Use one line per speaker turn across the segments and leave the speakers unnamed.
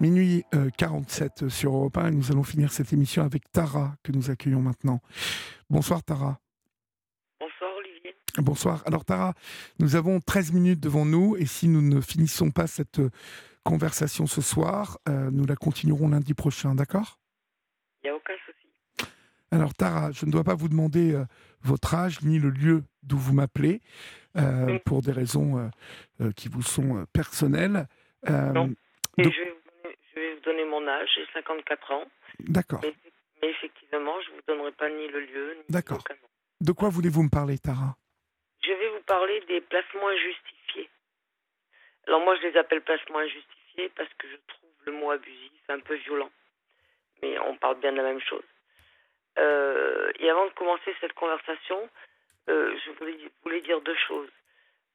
Minuit 47 sur Europe 1 et nous allons finir cette émission avec Tara que nous accueillons maintenant. Bonsoir Tara.
Bonsoir Olivier.
Bonsoir. Alors Tara, nous avons 13 minutes devant nous et si nous ne finissons pas cette conversation ce soir, nous la continuerons lundi prochain, d'accord?
Il n'y a aucun souci.
Alors Tara, je ne dois pas vous demander votre âge ni le lieu d'où vous m'appelez pour des raisons qui vous sont personnelles.
non. Et je, vais vous donner mon âge, j'ai 54 ans.
D'accord.
Mais, effectivement, je ne vous donnerai pas ni le lieu, ni
D'accord. De quoi voulez-vous me parler, Tara?
Je vais vous parler des placements injustifiés. Alors moi, je les appelle placements injustifiés parce que je trouve le mot abusif un peu violent. Mais on parle bien de la même chose. Euh, et avant de commencer cette conversation, euh, je voulais, voulais, dire deux choses.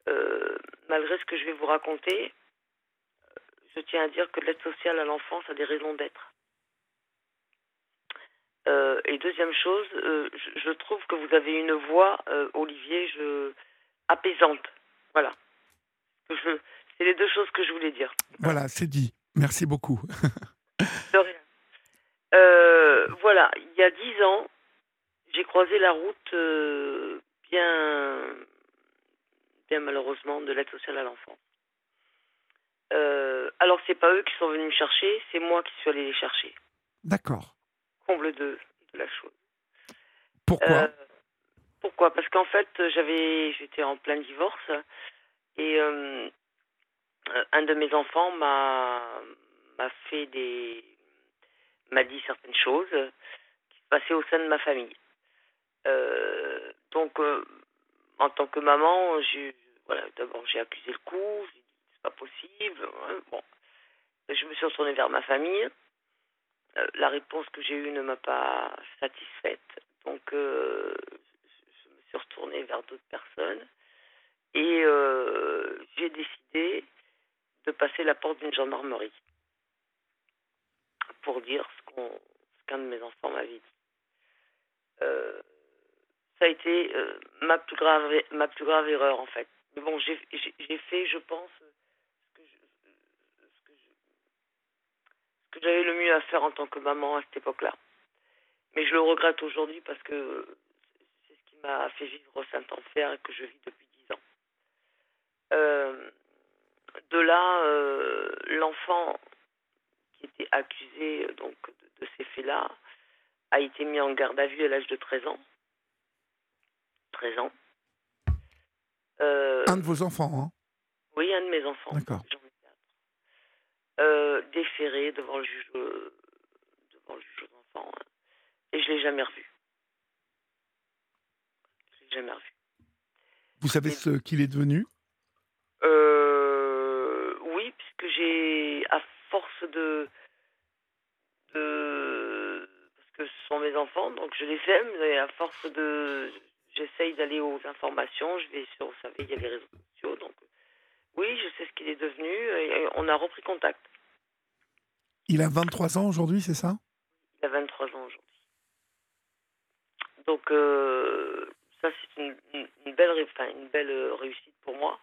Euh, malgré ce que je vais vous raconter, je tiens à dire que l'aide sociale à l'enfance a des raisons d'être. Euh, et deuxième chose, euh, je, trouve que vous avez une voix, euh, Olivier, je, apaisante. Voilà. C'est les deux choses que je voulais dire.
Voilà, c'est dit. Merci beaucoup.
De rien. voilà, il y a dix ans, j'ai croisé la route bien, bien malheureusement de l'aide sociale à l'enfance. Euh, alors, c'est pas eux qui sont venus me chercher, c'est moi qui suis allé les chercher.
D'accord.
Comble de, de, la chose.
Pourquoi? Euh,
Pourquoi? Parce qu'en fait, j'avais, j'étais en plein divorce et euh, un de mes enfants m'a m'a fait des m'a dit certaines choses qui se passaient au sein de ma famille. donc, en tant que maman, j'ai voilà, d'abord j'ai accusé le coup, pas possible. Hein, bon, je me suis retournée vers ma famille. Euh, la réponse que j'ai eue ne m'a pas satisfaite. Donc, euh, je me suis retournée vers d'autres personnes. Et euh, j'ai décidé de passer la porte d'une gendarmerie pour dire ce qu'un de mes enfants m'avait dit. ça a été ma plus grave ma plus grave erreur en fait. Mais bon, j'ai fait, je pense, que j'avais le mieux à faire en tant que maman à cette époque-là. Mais je le regrette aujourd'hui parce que c'est ce qui m'a fait vivre Saint-Enfer et que je vis depuis dix ans. Euh, de là, euh, l'enfant qui était accusé donc de, ces faits-là a été mis en garde à vue à l'âge de 13 ans. 13 ans.
Euh, un de vos enfants, hein?
Oui, un de mes enfants.
D'accord
euh, déféré devant le juge, euh, devant le juge aux enfants. Hein. Et je l'ai jamais revu. Je l'ai jamais revu.
Vous savez ce qu'il est devenu?
Euh, Oui, puisque j'ai, à force de, de, parce que ce sont mes enfants, donc je les aime, et à force de, j'essaye d'aller aux informations, je vais sur, vous savez, il y a les réseaux oui, je sais ce qu'il est devenu et on a repris contact.
Il a 23 ans aujourd'hui, c'est ça?
Il a 23 ans aujourd'hui. Donc, euh, ça, c'est une, belle, une belle euh, réussite pour moi.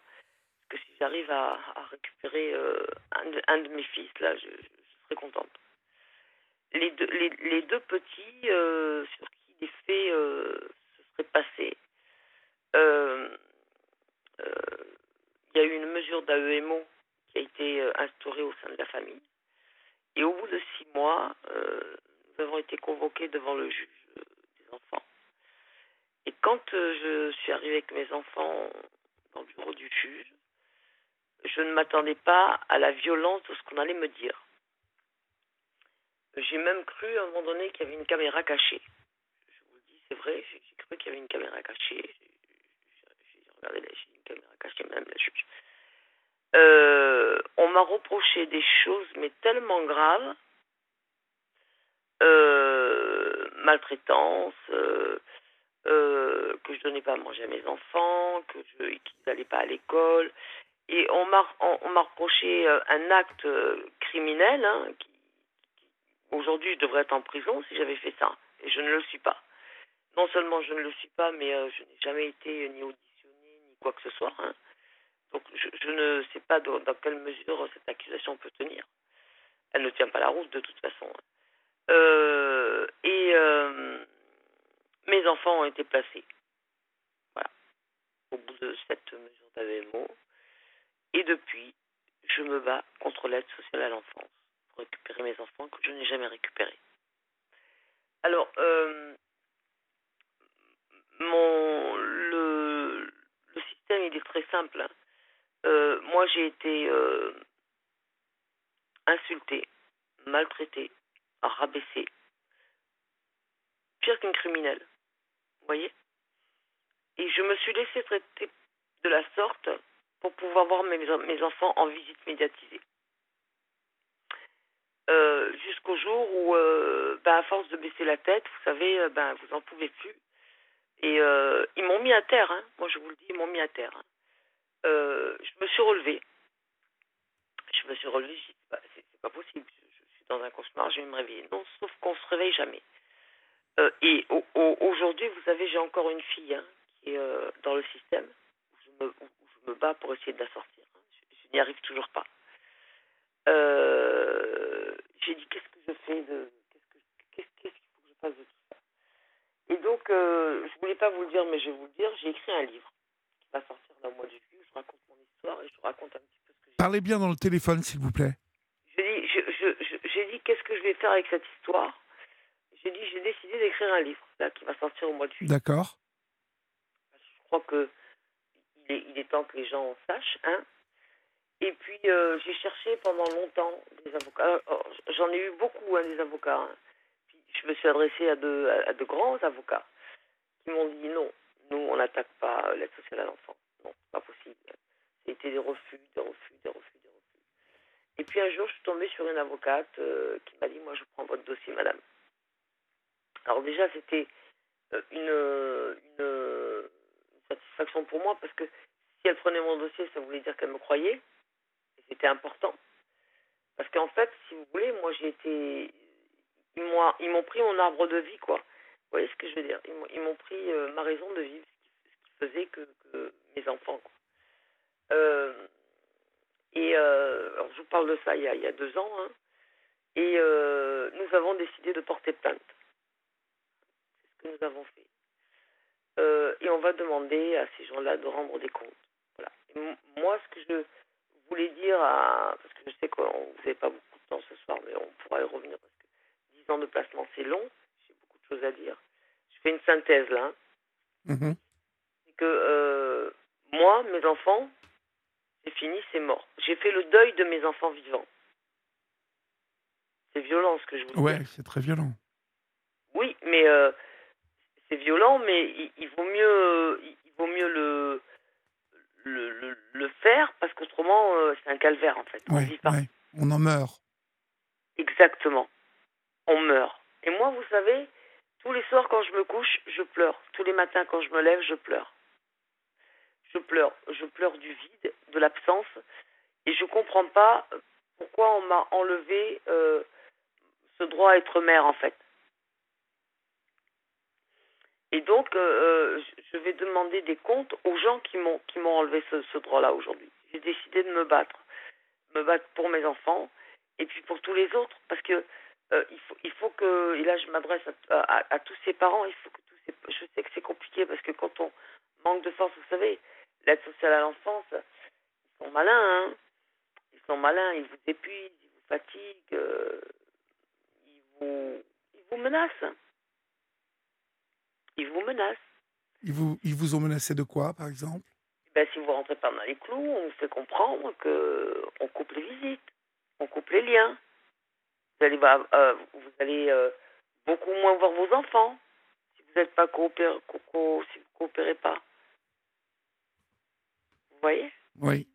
Parce que si j'arrive à, récupérer euh, un, de, mes fils, là, je, serai contente. Les deux, les, deux petits sur qui les faits se seraient passés, il y a eu une mesure d'AEMO qui a été instaurée au sein de la famille. Et au bout de six mois, euh, nous avons été convoqués devant le juge euh, des enfants. Et quand euh, je suis arrivée avec mes enfants dans le bureau du juge, je ne m'attendais pas à la violence de ce qu'on allait me dire. J'ai même cru à un moment donné qu'il y avait une caméra cachée. Je vous le dis, c'est vrai, j'ai cru qu'il y avait une caméra cachée. J'ai regardé la une caméra cachée, Euh, on m'a reproché des choses, mais tellement graves, euh, maltraitance, euh, que je donnais pas à manger à mes enfants, que qu'ils n'allaient pas à l'école, et on m'a reproché un acte criminel. Hein, aujourd'hui, je devrais être en prison si j'avais fait ça, et je ne le suis pas. Non seulement je ne le suis pas, mais je n'ai jamais été ni auditionné ni quoi que ce soit. Hein. Donc je, ne sais pas dans, quelle mesure cette accusation peut tenir. Elle ne tient pas la route de toute façon. Euh, et euh, mes enfants ont été placés. Voilà. Au bout de cette mesure d'AVMO. Et depuis, je me bats contre l'aide sociale à l'enfance pour récupérer mes enfants que je n'ai jamais récupérés. Alors, euh, mon, le, système, il est très simple. Euh, moi, j'ai été euh, insultée, maltraitée, rabaissée. Pire qu'une criminelle. Vous voyez? Et je me suis laissée traiter de la sorte pour pouvoir voir mes, mes enfants en visite médiatisée. Euh, Jusqu'au jour où, euh, ben, à force de baisser la tête, vous savez, euh, ben, vous en pouvez plus. Et euh, ils m'ont mis à terre, hein. moi je vous le dis, ils m'ont mis à terre. hein. Euh, je me suis relevée. Je me suis relevée, je dis, bah, c'est pas possible, je, suis dans un cauchemar, je vais me réveiller. Non, sauf qu'on se réveille jamais. Euh, et au- au- aujourd'hui, vous savez, j'ai encore une fille hein, qui est euh, dans le système, où je, me, bats pour essayer de la sortir. hein. Je, n'y arrive toujours pas. J'ai dit, qu'est-ce que je fais de... Qu'est-ce que- qu'est-ce qu'est-ce qu'il faut que je fasse de tout ça? Et donc, je voulais pas vous le dire, mais je vais vous le dire, j'ai écrit un livre va sortir au mois de juillet, où je raconte mon histoire et je raconte un petit peu ce que j'ai
Parlez bien dans le téléphone, s'il vous plaît.
j'ai dit, je, je, je- j'ai dit qu'est-ce que je vais faire avec cette histoire? J'ai dit, j'ai décidé d'écrire un livre là qui va sortir au mois de juillet.
D'accord
Je crois que il est, il est temps que les gens en sachent, hein. Et puis euh, j'ai cherché pendant longtemps des avocats. Alors, J'en ai eu beaucoup, hein, des avocats. hein. Puis je me suis adressée à de, à de grands avocats qui m'ont dit non, nous on n'attaque pas euh, l'aide sociale à l'enfant. Non, c'est pas possible. C'était des refus, des refus, des refus, des refus. Et puis un jour, je suis tombée sur une avocate euh, qui m'a dit Moi, je prends votre dossier, madame. Alors, déjà, c'était euh, une, une, satisfaction pour moi parce que si elle prenait mon dossier, ça voulait dire qu'elle me croyait. Et c'était important. Parce qu'en fait, si vous voulez, moi, j'ai été. Ils m'ont pris mon arbre de vie, quoi. Vous voyez ce que je veux dire Ils m'ont, pris euh, ma raison de vivre, ce qui, faisait que, que mes enfants, quoi. Euh, et euh, alors je vous parle de ça il y a, il y a deux ans. hein. et nous avons décidé de porter plainte. C'est ce que nous avons fait. Et on va demander à ces gens-là de rendre des comptes. Voilà. Moi, ce que je voulais dire, à, parce que je sais que vous n'avez pas beaucoup de temps ce soir, mais on pourra y revenir parce que 10 ans de placement, c'est long. À dire. Je fais une synthèse là. hein.
Mhm.
C'est que euh, moi, mes enfants, c'est fini, c'est mort. J'ai fait le deuil de mes enfants vivants. C'est violent ce que je vous dis.
Ouais, c'est très violent.
Oui, mais euh, c'est violent, mais il, il vaut mieux, il, il vaut mieux le, le, le, le faire parce qu'autrement, euh, c'est un calvaire en fait. On
Ouais,
vit pas.
ouais. On en meurt.
Exactement. On meurt. Et moi, vous savez, tous les soirs quand je me couche, je pleure. Tous les matins quand je me lève, je pleure. Je pleure. Je pleure du vide, de l'absence. Et je comprends pas pourquoi on m'a enlevé euh, ce droit à être mère, en fait. Et donc, euh, je- je vais demander des comptes aux gens qui m'ont qui m'ont enlevé ce, ce droit-là aujourd'hui. J'ai décidé de me battre, me battre pour mes enfants et puis pour tous les autres, parce que euh, il faut il faut que et là je m'adresse à, à- à tous ces parents, il faut que tous ces je sais que c'est compliqué parce que quand on manque de force, vous savez, l'aide sociale à l'enfance, ils sont malins, hein. Ils sont malins, ils vous épuisent, ils vous fatiguent, euh, ils vous ils vous menacent. Ils vous menacent.
Ils vous, ils vous ont menacé de quoi, par exemple?
Ben, si vous rentrez pas dans les clous, on vous fait comprendre que on coupe les visites, on coupe les liens. Vous allez, euh, vous allez euh, beaucoup moins voir vos enfants si vous n'êtes pas coopéré, co- co- si vous coopérez pas. Vous voyez?
Oui.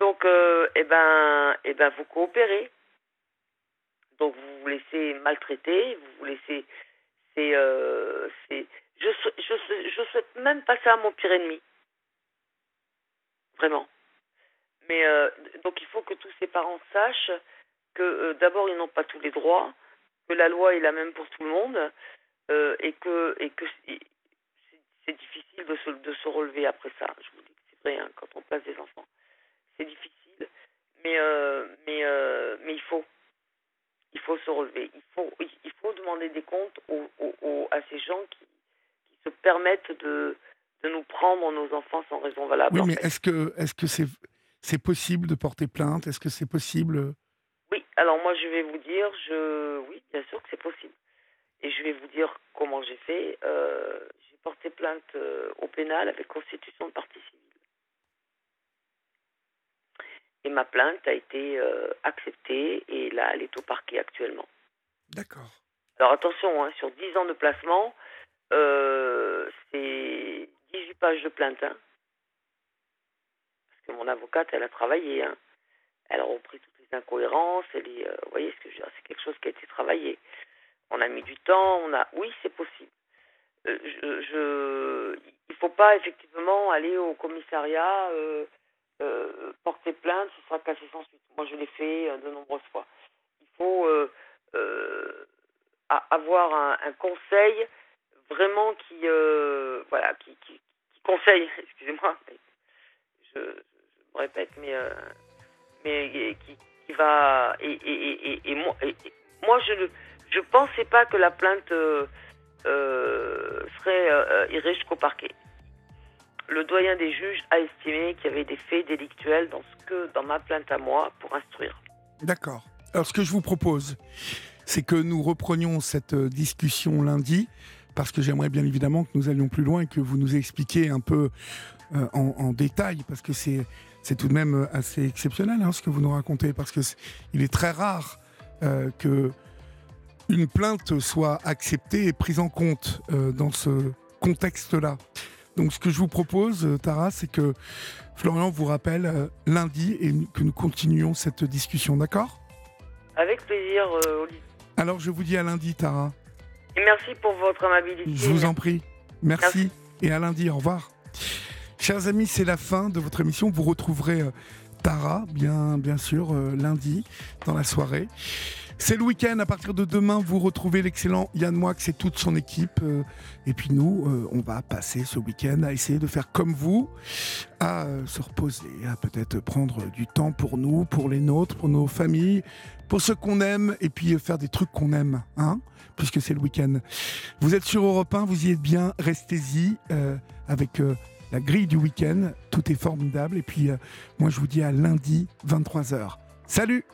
Donc, euh, eh ben, eh ben, vous coopérez. Donc, vous vous laissez maltraiter, vous vous laissez. C'est, euh, c'est. Je, sou- je, je souhaite même pas ça à mon pire ennemi. Vraiment. Mais euh, donc, il faut que tous ces parents sachent que euh, d'abord, ils n'ont pas tous les droits, que la loi est la même pour tout le monde, euh, et que, et que c'est, difficile de se, de se relever après ça. Je vous dis que c'est vrai, hein, quand on place des enfants c'est difficile, mais euh, mais mais il faut relever. Il faut, il faut demander des comptes à ces gens qui, se permettent de, de nous prendre nos enfants sans raison valable.
Oui, mais est-ce que est-ce que c'est c'est possible de porter plainte? Est-ce que c'est possible
alors moi je vais vous dire, je oui, bien sûr que c'est possible. Et je vais vous dire comment j'ai fait. Euh, j'ai porté plainte euh, au pénal avec constitution de partie civile. Et ma plainte a été euh, acceptée et là, elle est au parquet actuellement.
D'accord.
Alors attention, hein, sur 10 ans de placement, c'est 18 pages de plainte. Hein. Parce que mon avocate, elle a travaillé. Hein. Elle a repris incohérences. Est, vous voyez ce que je C'est quelque chose qui a été travaillé. On a mis du temps, on a. Oui, c'est possible. Euh, je, il faut pas effectivement aller au commissariat, euh, euh, porter plainte, ce sera cassé sans suite. Moi, je l'ai fait de nombreuses fois. Il faut avoir un, conseil vraiment qui, voilà, qui, conseille, excusez-moi, je, me répète, mais, mais qui, qui va. Et, et, et, et moi, je le je ne pensais pas que la plainte euh, euh, serait euh, irait jusqu'au parquet. Le doyen des juges a estimé qu'il y avait des faits délictuels dans ce que dans ma plainte à moi pour instruire.
D'accord. Alors ce que je vous propose, c'est que nous reprenions cette discussion lundi, parce que j'aimerais bien évidemment que nous allions plus loin et que vous nous expliquiez un peu en, détail, parce que c'est c'est tout de même assez exceptionnel hein, ce que vous nous racontez, parce que est, il est très rare que une plainte soit acceptée et prise en compte euh, dans ce contexte-là. Donc ce que je vous propose, euh, Tara, c'est que Florian vous rappelle euh, lundi et que nous continuions cette discussion, d'accord?
Avec plaisir, Olivier.
Alors je vous dis à lundi, Tara.
Et merci pour votre amabilité.
Je vous en prie. Merci. Et à lundi, au revoir. Chers amis, c'est la fin de votre émission. Vous retrouverez Tara, bien, bien sûr, lundi dans la soirée. C'est le week-end. À partir de demain, vous retrouvez l'excellent Yann Moix et toute son équipe. Euh, et puis nous, euh, on va passer ce week-end à essayer de faire comme vous, à euh, se reposer, à peut-être prendre du temps pour nous, pour les nôtres, pour nos familles, pour ceux qu'on aime, et puis faire des trucs qu'on aime, hein, puisque c'est le week-end. Vous êtes sur Europe 1, vous y êtes bien, restez-y avec la grille du week-end. Tout est formidable. Et puis moi, je vous dis à lundi, 23h. Salut